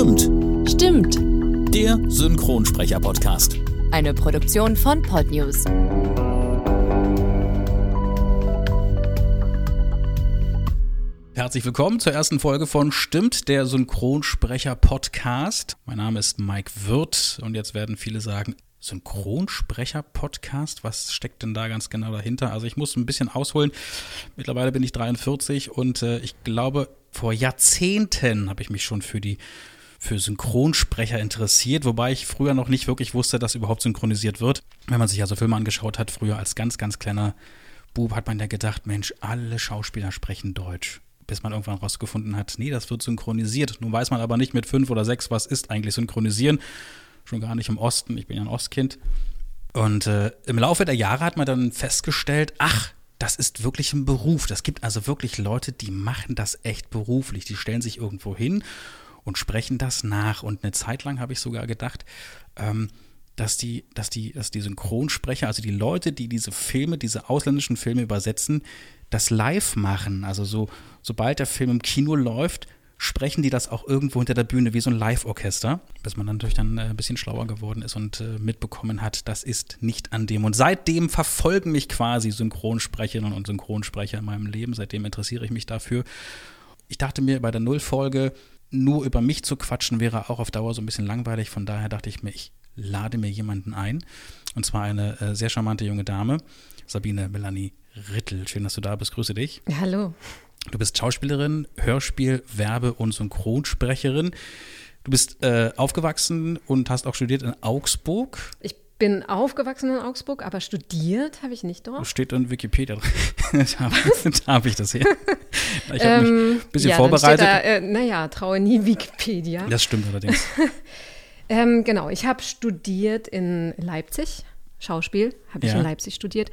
Stimmt. Stimmt. Der Synchronsprecher-Podcast. Eine Produktion von Podnews. Herzlich willkommen zur ersten Folge von Stimmt, der Synchronsprecher-Podcast. Mein Name ist Mike Wirth und jetzt werden viele sagen, Synchronsprecher-Podcast? Was steckt denn da ganz genau dahinter? Also ich muss ein bisschen ausholen. Mittlerweile bin ich 43 und äh, ich glaube, vor Jahrzehnten habe ich mich schon für die für Synchronsprecher interessiert, wobei ich früher noch nicht wirklich wusste, dass überhaupt synchronisiert wird. Wenn man sich also Filme angeschaut hat, früher als ganz, ganz kleiner Bub, hat man ja gedacht, Mensch, alle Schauspieler sprechen Deutsch. Bis man irgendwann rausgefunden hat, nee, das wird synchronisiert. Nun weiß man aber nicht mit fünf oder sechs, was ist eigentlich synchronisieren. Schon gar nicht im Osten, ich bin ja ein Ostkind. Und äh, im Laufe der Jahre hat man dann festgestellt, ach, das ist wirklich ein Beruf. Das gibt also wirklich Leute, die machen das echt beruflich. Die stellen sich irgendwo hin und sprechen das nach. Und eine Zeit lang habe ich sogar gedacht, ähm, dass die, dass die, dass die Synchronsprecher, also die Leute, die diese Filme, diese ausländischen Filme übersetzen, das live machen. Also so, sobald der Film im Kino läuft, sprechen die das auch irgendwo hinter der Bühne wie so ein Live-Orchester, bis man natürlich dann äh, ein bisschen schlauer geworden ist und äh, mitbekommen hat, das ist nicht an dem. Und seitdem verfolgen mich quasi Synchronsprecherinnen und Synchronsprecher in meinem Leben. Seitdem interessiere ich mich dafür. Ich dachte mir, bei der Nullfolge nur über mich zu quatschen wäre auch auf Dauer so ein bisschen langweilig. Von daher dachte ich mir, ich lade mir jemanden ein. Und zwar eine äh, sehr charmante junge Dame, Sabine Melanie Rittel. Schön, dass du da bist. Grüße dich. Hallo. Du bist Schauspielerin, Hörspiel, Werbe- und Synchronsprecherin. Du bist äh, aufgewachsen und hast auch studiert in Augsburg. Ich bin aufgewachsen in Augsburg, aber studiert habe ich nicht dort. Steht in Wikipedia drin. da habe ich das her. Ich habe mich Ähm, ein bisschen ja, vorbereitet. Da, äh, naja, traue nie Wikipedia. das stimmt allerdings. Ähm, genau, ich habe studiert in Leipzig, Schauspiel, habe ich Ja. in Leipzig studiert.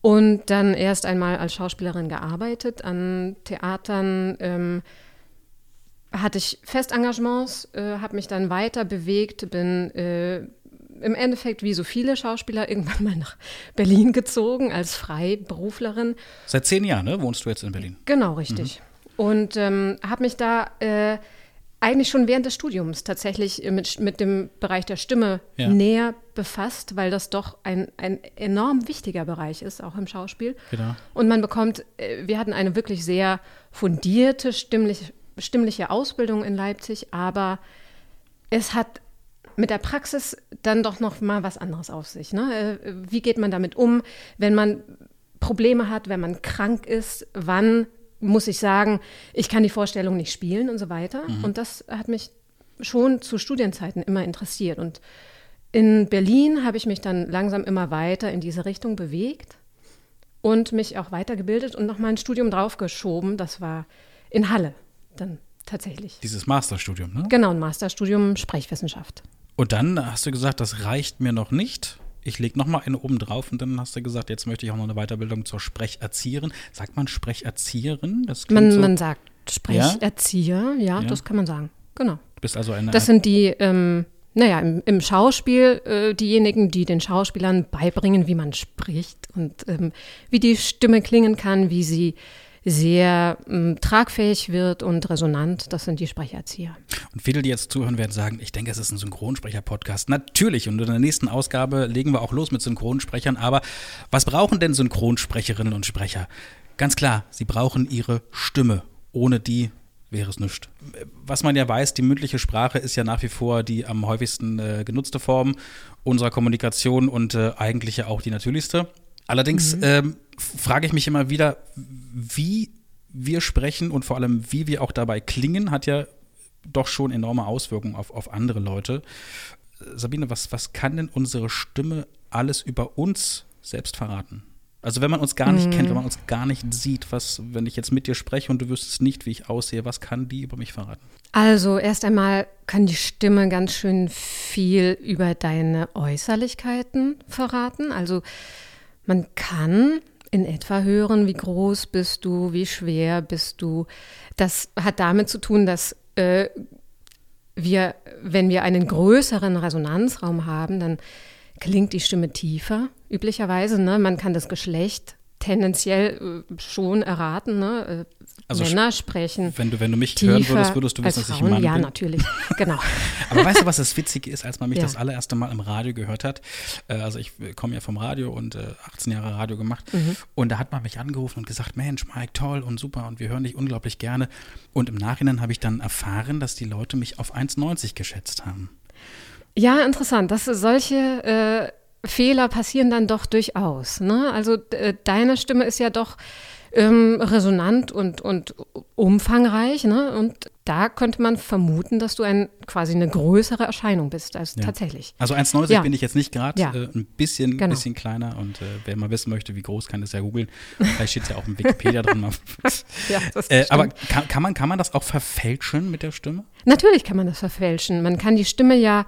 Und dann erst einmal als Schauspielerin gearbeitet an Theatern. Ähm, hatte ich Festengagements, äh, habe mich dann weiter bewegt, bin äh, im Endeffekt wie so viele Schauspieler irgendwann mal nach Berlin gezogen als Freiberuflerin. Seit zehn Jahren ne, wohnst du jetzt in Berlin. Genau, richtig. Und ähm, habe mich da äh, eigentlich schon während des Studiums tatsächlich mit, mit dem Bereich der Stimme Ja. näher befasst, weil das doch ein, ein enorm wichtiger Bereich ist, auch im Schauspiel. Genau. Und man bekommt, äh, wir hatten eine wirklich sehr fundierte stimmlich, stimmliche Ausbildung in Leipzig, aber es hat mit der Praxis dann doch noch mal was anderes auf sich. Ne? Äh, Wie geht man damit um, wenn man Probleme hat, wenn man krank ist? Wann muss ich sagen, ich kann die Vorstellung nicht spielen und so weiter? Und das hat mich schon zu Studienzeiten immer interessiert. Und in Berlin habe ich mich dann langsam immer weiter in diese Richtung bewegt und mich auch weitergebildet und noch mal ein Studium draufgeschoben. Das war in Halle dann tatsächlich. Dieses Masterstudium, ne? Genau, ein Masterstudium Sprechwissenschaft. Und dann hast du gesagt, das reicht mir noch nicht. Ich lege noch mal eine oben drauf und dann hast du gesagt, jetzt möchte ich auch noch eine Weiterbildung zur Sprecherzieherin. Sagt man Sprecherzieherin? Man, so, man sagt Sprecherzieher, ja? Ja. das kann man sagen. Genau. du bist also eine Das sind die, ähm, naja, im, im Schauspiel äh, diejenigen, die den Schauspielern beibringen, wie man spricht und ähm, wie die Stimme klingen kann, wie sie sehr ähm, tragfähig wird und resonant. Das sind die Sprecherzieher. Und viele, die jetzt zuhören, werden sagen, ich denke, es ist ein Synchronsprecher-Podcast. Natürlich, und in der nächsten Ausgabe legen wir auch los mit Synchronsprechern. Aber was brauchen denn Synchronsprecherinnen und Sprecher? Ganz klar, sie brauchen ihre Stimme. Ohne die wäre es nichts. Was man ja weiß, die mündliche Sprache ist ja nach wie vor die am häufigsten äh, genutzte Form unserer Kommunikation und äh, eigentlich ja auch die natürlichste. Allerdings ähm, frage ich mich immer wieder, wie wir sprechen und vor allem, wie wir auch dabei klingen, hat ja doch schon enorme Auswirkungen auf, auf andere Leute. Äh, Sabine, was, was kann denn unsere Stimme alles über uns selbst verraten? Also wenn man uns gar nicht kennt, wenn man uns gar nicht sieht, was, wenn ich jetzt mit dir spreche und du wüsstest nicht, wie ich aussehe, was kann die über mich verraten? Also erst einmal kann die Stimme ganz schön viel über deine Äußerlichkeiten verraten. Also man kann in etwa hören, wie groß bist du, wie schwer bist du. Das hat damit zu tun, dass äh, wir, wenn wir einen größeren Resonanzraum haben, dann klingt die Stimme tiefer, üblicherweise. Ne? Man kann das Geschlecht tendenziell äh, schon erraten. Ne? Äh, Also Männer sprechen. Wenn du, wenn du mich tiefer hören würdest, würdest du wissen, dass ich ein Mann Ja, bin. natürlich. Genau. Aber weißt du, was das Witzige ist, als man mich Ja. das allererste Mal im Radio gehört hat? Äh, Also ich komme ja vom Radio und äh, 18 Jahre Radio gemacht. Mhm. Und da hat man mich angerufen und gesagt, Mensch, Mike, toll und super und wir hören dich unglaublich gerne. Und im Nachhinein habe ich dann erfahren, dass die Leute mich auf 1,90 geschätzt haben. Ja, interessant. Dass solche äh, Fehler passieren dann doch durchaus. Ne? Also äh, deine Stimme ist ja doch ähm, resonant und, und umfangreich. Ne? Und da könnte man vermuten, dass du ein, quasi eine größere Erscheinung bist als Ja. tatsächlich. Also 1,90 Ja. bin ich jetzt nicht gerade, Ja. äh, ein bisschen, Genau. bisschen kleiner. Und äh, wer mal wissen möchte, wie groß, kann das ja googeln. Vielleicht steht es ja auch im Wikipedia drin. Äh, aber kann, kann, man, kann man das auch verfälschen mit der Stimme? Natürlich kann man das verfälschen. Man kann die Stimme ja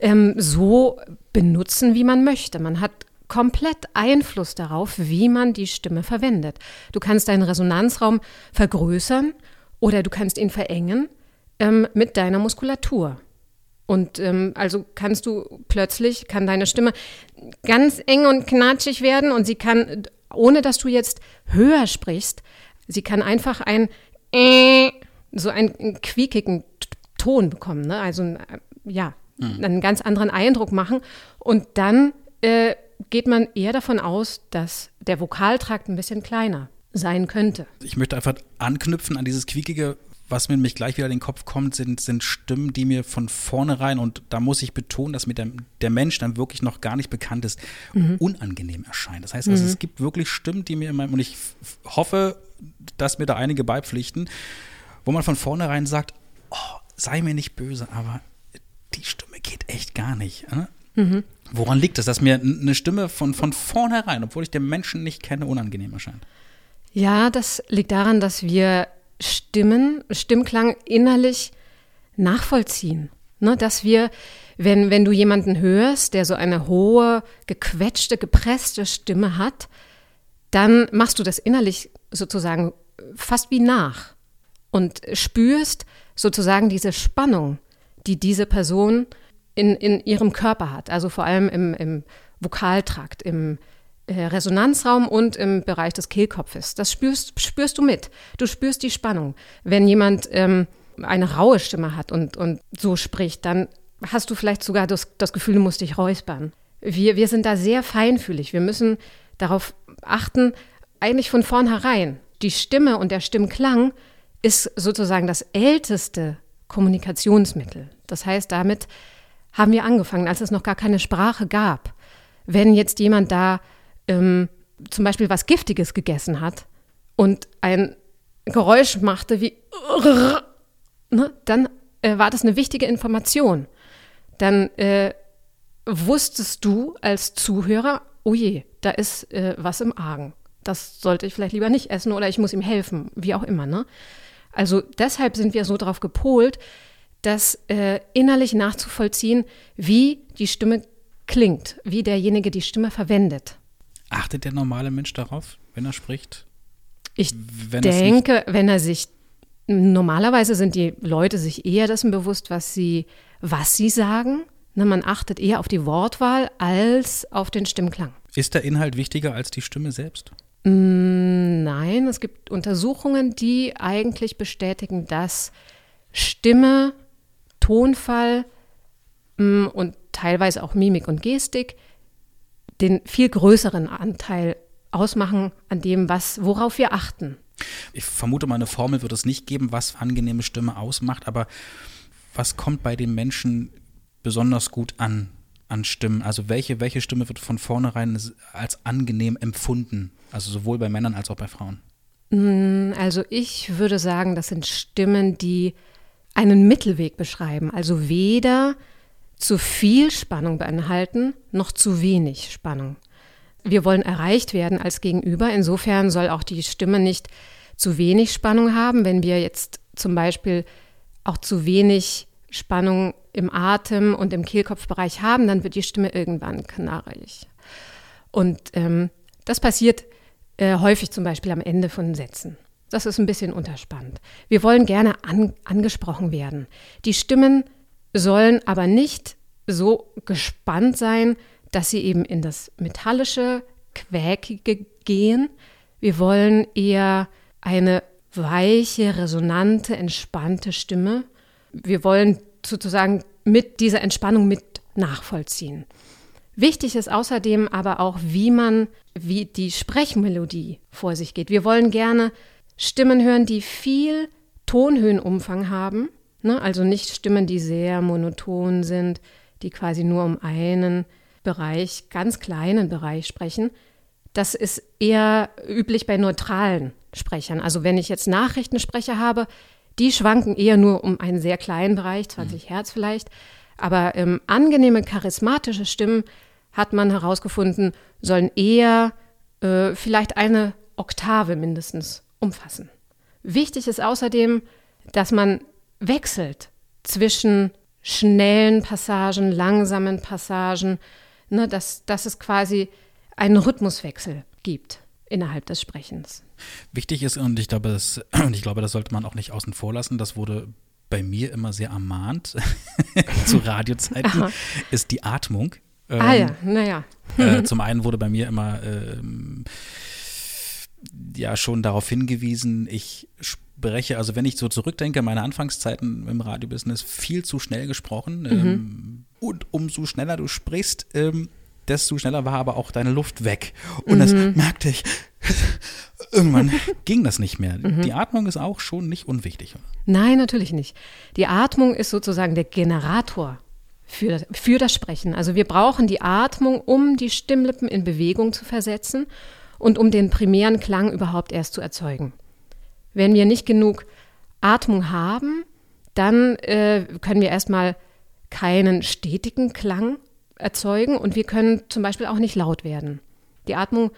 ähm, so benutzen, wie man möchte. Man hat komplett Einfluss darauf, wie man die Stimme verwendet. Du kannst deinen Resonanzraum vergrößern oder du kannst ihn verengen ähm, mit deiner Muskulatur. Und ähm, also kannst du plötzlich, kann deine Stimme ganz eng und knatschig werden und sie kann, ohne dass du jetzt höher sprichst, sie kann einfach ein äh, so einen quiekigen Ton bekommen, ne? also ein, ja, einen ganz anderen Eindruck machen. Und dann äh, geht man eher davon aus, dass der Vokaltrakt ein bisschen kleiner sein könnte. Ich möchte einfach anknüpfen an dieses Quiekige, was mir nämlich gleich wieder in den Kopf kommt, sind, sind Stimmen, die mir von vornherein, und da muss ich betonen, dass mir der, der Mensch dann wirklich noch gar nicht bekannt ist, unangenehm erscheinen. Das heißt also, es gibt wirklich Stimmen, die mir in meinem, und ich hoffe, dass mir da einige beipflichten, wo man von vornherein sagt, oh, sei mir nicht böse, aber die Stimme geht echt gar nicht. Ne? Woran liegt es, dass mir eine Stimme von, von vornherein, obwohl ich den Menschen nicht kenne, unangenehm erscheint? Ja, das liegt daran, dass wir Stimmen, Stimmklang innerlich nachvollziehen. Ne, dass wir, wenn, wenn du jemanden hörst, der so eine hohe, gequetschte, gepresste Stimme hat, dann machst du das innerlich sozusagen fast wie nach und spürst sozusagen diese Spannung, die diese Person in, in ihrem Körper hat, also vor allem im, im Vokaltrakt, im äh, Resonanzraum und im Bereich des Kehlkopfes. Das spürst, spürst du mit. Du spürst die Spannung. Wenn jemand ähm, eine raue Stimme hat und, und so spricht, dann hast du vielleicht sogar das, das Gefühl, du musst dich räuspern. Wir, wir sind da sehr feinfühlig. Wir müssen darauf achten, eigentlich von vornherein. Die Stimme und der Stimmklang ist sozusagen das älteste Kommunikationsmittel. Das heißt, damit haben wir angefangen, als es noch gar keine Sprache gab. Wenn jetzt jemand da ähm, zum Beispiel was Giftiges gegessen hat und ein Geräusch machte wie ne, dann äh, war das eine wichtige Information. Dann äh, wusstest du als Zuhörer, oh je, da ist äh, was im Argen. Das sollte ich vielleicht lieber nicht essen oder ich muss ihm helfen, wie auch immer. Ne? Also deshalb sind wir so darauf gepolt, das äh, innerlich nachzuvollziehen, wie die Stimme klingt, wie derjenige die Stimme verwendet. Achtet der normale Mensch darauf, wenn er spricht? Ich Wenn denke, wenn er sich normalerweise sind die Leute sich eher dessen bewusst, was sie, was sie sagen. Ne, man achtet eher auf die Wortwahl als auf den Stimmklang. Ist der Inhalt wichtiger als die Stimme selbst? Nein, es gibt Untersuchungen, die eigentlich bestätigen, dass Stimme, Tonfall mm, und teilweise auch Mimik und Gestik den viel größeren Anteil ausmachen an dem, was, worauf wir achten. Ich vermute mal, eine Formel wird es nicht geben, was angenehme Stimme ausmacht, aber was kommt bei den Menschen besonders gut an, an Stimmen? Also welche, welche Stimme wird von vornherein als angenehm empfunden? Also sowohl bei Männern als auch bei Frauen. Also ich würde sagen, das sind Stimmen, die einen Mittelweg beschreiben. Also weder zu viel Spannung beinhalten, noch zu wenig Spannung. Wir wollen erreicht werden als Gegenüber. Insofern soll auch die Stimme nicht zu wenig Spannung haben. Wenn wir jetzt zum Beispiel auch zu wenig Spannung im Atem und im Kehlkopfbereich haben, dann wird die Stimme irgendwann knarrig. Und ähm, das passiert äh, häufig zum Beispiel am Ende von Sätzen. Das ist ein bisschen unterspannt. Wir wollen gerne an, angesprochen werden. Die Stimmen sollen aber nicht so gespannt sein, dass sie eben in das metallische, quäkige gehen. Wir wollen eher eine weiche, resonante, entspannte Stimme. Wir wollen sozusagen mit dieser Entspannung mit nachvollziehen. Wichtig ist außerdem aber auch, wie man, wie die Sprechmelodie vor sich geht. Wir wollen gerne Stimmen hören, die viel Tonhöhenumfang haben, ne? also nicht Stimmen, die sehr monoton sind, die quasi nur um einen Bereich, ganz kleinen Bereich sprechen. Das ist eher üblich bei neutralen Sprechern. Also wenn ich jetzt Nachrichtensprecher habe, die schwanken eher nur um einen sehr kleinen Bereich, 20 mhm. Hertz vielleicht. Aber ähm, angenehme, charismatische Stimmen hat man herausgefunden, sollen eher äh, vielleicht eine Oktave mindestens umfassen. Wichtig ist außerdem, dass man wechselt zwischen schnellen Passagen, langsamen Passagen, ne, dass, dass es quasi einen Rhythmuswechsel gibt innerhalb des Sprechens. Wichtig ist, und ich glaube, das, und ich glaube, das sollte man auch nicht außen vor lassen, das wurde bei mir immer sehr ermahnt zu Radiozeiten, Aha. ist die Atmung. Ähm, ah ja, naja. äh, zum einen wurde bei mir immer ähm, ja schon darauf hingewiesen, ich spreche, also wenn ich so zurückdenke, meine Anfangszeiten im Radiobusiness, viel zu schnell gesprochen. Mhm. Ähm, und umso schneller du sprichst, ähm, desto schneller war aber auch deine Luft weg. Und mhm. das merkte ich. Irgendwann ging das nicht mehr. Mhm. Die Atmung ist auch schon nicht unwichtig. Nein, natürlich nicht. Die Atmung ist sozusagen der Generator für das, für das Sprechen. Also wir brauchen die Atmung, um die Stimmlippen in Bewegung zu versetzen und um den primären Klang überhaupt erst zu erzeugen. Wenn wir nicht genug Atmung haben, dann äh, können wir erstmal keinen stetigen Klang erzeugen und wir können zum Beispiel auch nicht laut werden. Die Atmung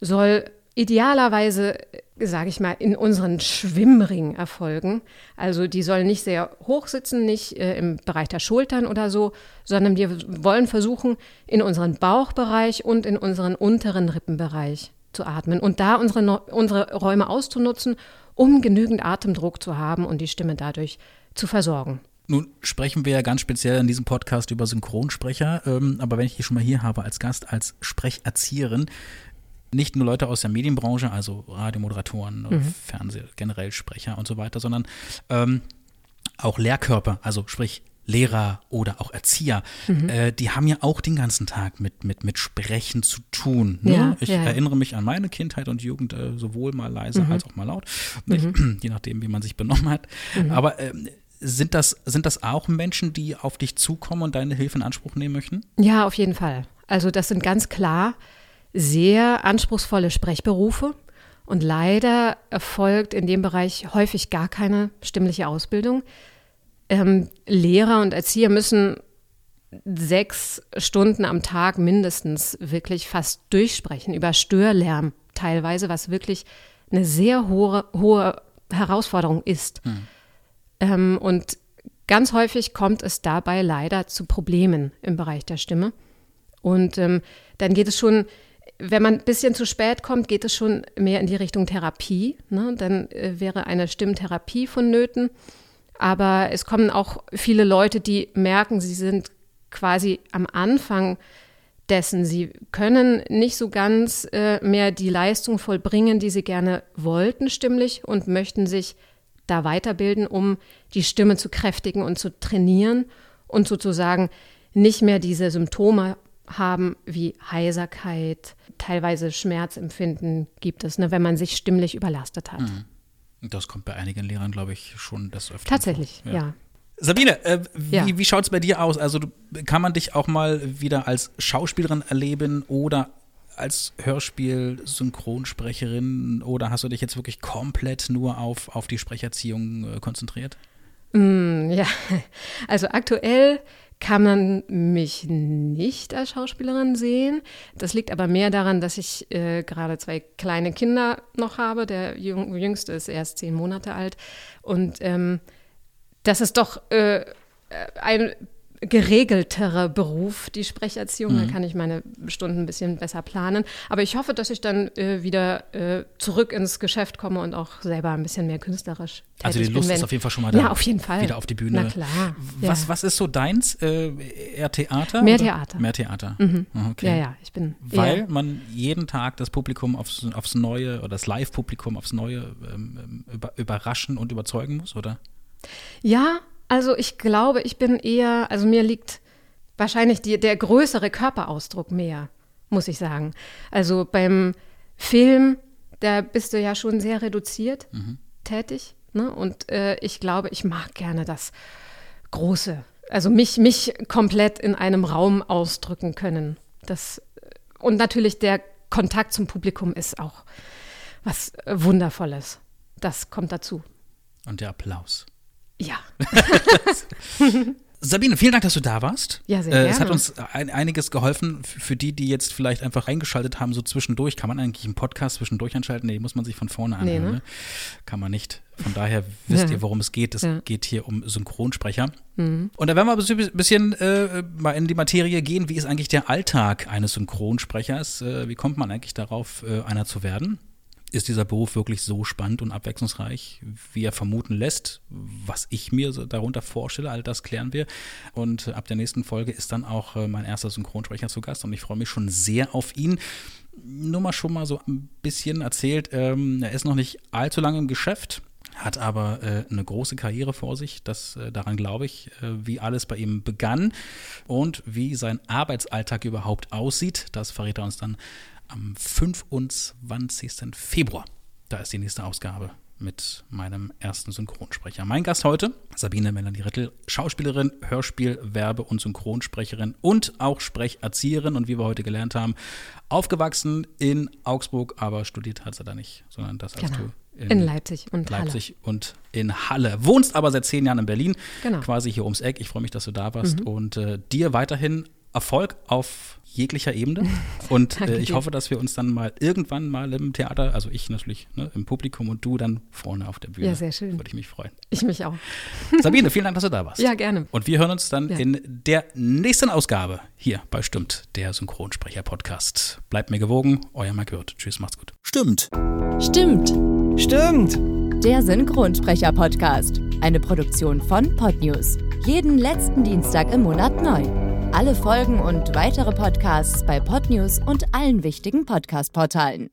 soll idealerweise, sage ich mal, in unseren Schwimmring erfolgen. Also die soll nicht sehr hoch sitzen, nicht äh, im Bereich der Schultern oder so, sondern wir wollen versuchen, in unseren Bauchbereich und in unseren unteren Rippenbereich zu atmen und da unsere, unsere Räume auszunutzen, um genügend Atemdruck zu haben und die Stimme dadurch zu versorgen. Nun sprechen wir ja ganz speziell in diesem Podcast über Synchronsprecher, ähm, aber wenn ich dich schon mal hier habe als Gast, als Sprecherzieherin, nicht nur Leute aus der Medienbranche, also Radiomoderatoren, mhm. Fernseh, generell Sprecher und so weiter, sondern ähm, auch Lehrkörper, also sprich Lehrer oder auch Erzieher, mhm. äh, die haben ja auch den ganzen Tag mit, mit, mit Sprechen zu tun. Ne? Ja, ich ja. erinnere mich an meine Kindheit und Jugend, äh, sowohl mal leise mhm. als auch mal laut, mhm. je nachdem, wie man sich benommen hat. Mhm. Aber äh, sind das, sind das auch Menschen, die auf dich zukommen und deine Hilfe in Anspruch nehmen möchten? Ja, auf jeden Fall. Also das sind ganz klar sehr anspruchsvolle Sprechberufe. Und leider erfolgt in dem Bereich häufig gar keine stimmliche Ausbildung. Ähm, Lehrer und Erzieher müssen sechs Stunden am Tag mindestens wirklich fast durchsprechen über Störlärm teilweise, was wirklich eine sehr hohe, hohe Herausforderung ist. Hm. Ähm, und ganz häufig kommt es dabei leider zu Problemen im Bereich der Stimme. Und ähm, dann geht es schon wenn man ein bisschen zu spät kommt, geht es schon mehr in die Richtung Therapie. Ne? Dann äh, wäre eine Stimmtherapie vonnöten. Aber es kommen auch viele Leute, die merken, sie sind quasi am Anfang dessen. Sie können nicht so ganz äh, mehr die Leistung vollbringen, die sie gerne wollten stimmlich und möchten sich da weiterbilden, um die Stimme zu kräftigen und zu trainieren und sozusagen nicht mehr diese Symptome haben wie Heiserkeit, teilweise Schmerzempfinden gibt es, ne, wenn man sich stimmlich überlastet hat. Mhm. Das kommt bei einigen Lehrern, glaube ich, schon das öfter. Tatsächlich, ja. ja. Sabine, äh, wie, ja. wie schaut es bei dir aus? Also du, kann man dich auch mal wieder als Schauspielerin erleben oder als Hörspiel-Synchronsprecherin oder hast du dich jetzt wirklich komplett nur auf, auf die Sprecherziehung äh, konzentriert? Mm, ja, also aktuell kann man mich nicht als Schauspielerin sehen. Das liegt aber mehr daran, dass ich äh, gerade zwei kleine Kinder noch habe. Der jüngste ist erst zehn Monate alt. Und ähm, das ist doch äh, ein geregelterer Beruf, die Sprecherziehung. Mhm. Da kann ich meine Stunden ein bisschen besser planen. Aber ich hoffe, dass ich dann äh, wieder äh, zurück ins Geschäft komme und auch selber ein bisschen mehr künstlerisch tätig Also die bin, Lust wenn- ist auf jeden Fall schon mal da. Ja, auf jeden Fall. Wieder auf die Bühne. Na klar. Was, ja. was ist so deins? Äh, eher Theater? Mehr oder? Theater. Mehr Theater. Mhm. Okay. Ja, ja, ich bin. Weil man jeden Tag das Publikum aufs, aufs Neue oder das Live-Publikum aufs Neue ähm, über, überraschen und überzeugen muss, oder? Ja, also ich glaube, ich bin eher, also mir liegt wahrscheinlich die, der größere Körperausdruck mehr, muss ich sagen. Also beim Film, da bist du ja schon sehr reduziert tätig. Ne? Und äh, ich glaube, ich mag gerne das Große. Also mich, mich komplett in einem Raum ausdrücken können. Das, und natürlich der Kontakt zum Publikum ist auch was äh, Wundervolles. Das kommt dazu. Und der Applaus. Ja. Sabine, vielen Dank, dass du da warst. Ja, sehr äh, Es hat gerne. uns ein, einiges geholfen. Für die, die jetzt vielleicht einfach eingeschaltet haben, so zwischendurch, kann man eigentlich einen Podcast zwischendurch einschalten? Nee, muss man sich von vorne Nee, anhören. ne? ne? Kann man nicht. Von daher wisst Ja. ihr, worum es geht. Es Ja. Mhm. geht hier um Synchronsprecher. Und da werden wir ein bisschen äh, mal in die Materie gehen. Wie ist eigentlich der Alltag eines Synchronsprechers? Äh, wie kommt man eigentlich darauf, äh, einer zu werden? Ist dieser Beruf wirklich so spannend und abwechslungsreich, wie er vermuten lässt? Was ich mir darunter vorstelle, all das klären wir. Und ab der nächsten Folge ist dann auch äh, mein erster Synchronsprecher zu Gast und ich freue mich schon sehr auf ihn. Nur mal schon mal so ein bisschen erzählt, ähm, er ist noch nicht allzu lange im Geschäft, hat aber äh, eine große Karriere vor sich. Das, äh, daran glaube ich, äh, wie alles bei ihm begann und wie sein Arbeitsalltag überhaupt aussieht. Das verrät er uns dann am 25. Februar. Da ist die nächste Ausgabe mit meinem ersten Synchronsprecher. Mein Gast heute, Sabine Melanie Rittel, Schauspielerin, Hörspiel-, Werbe- und Synchronsprecherin und auch Sprecherzieherin und wie wir heute gelernt haben, aufgewachsen in Augsburg, aber studiert hat sie da nicht, sondern das hast Genau. du In Leipzig und Leipzig und in Halle. Wohnst aber seit zehn Jahren in Berlin, Genau. Mhm. quasi hier ums Eck. Ich freue mich, dass du da warst und äh, dir weiterhin Erfolg auf jeglicher Ebene. Und äh, ich hoffe, dass wir uns dann mal irgendwann mal im Theater, also ich natürlich ne, im Publikum und du dann vorne auf der Bühne. Ja, sehr schön. Würde ich mich freuen. Ich mich auch. Sabine, vielen Dank, dass du da warst. Ja, gerne. Und wir hören uns dann Ja. in der nächsten Ausgabe hier bei Stimmt, der Synchronsprecher-Podcast. Bleibt mir gewogen, euer Mike Hürth. Tschüss, macht's gut. Stimmt. Stimmt. Stimmt. Der Synchronsprecher-Podcast. Eine Produktion von Podnews. Jeden letzten Dienstag im Monat neu. Alle Folgen und weitere Podcasts bei Podnews und allen wichtigen Podcast-Portalen.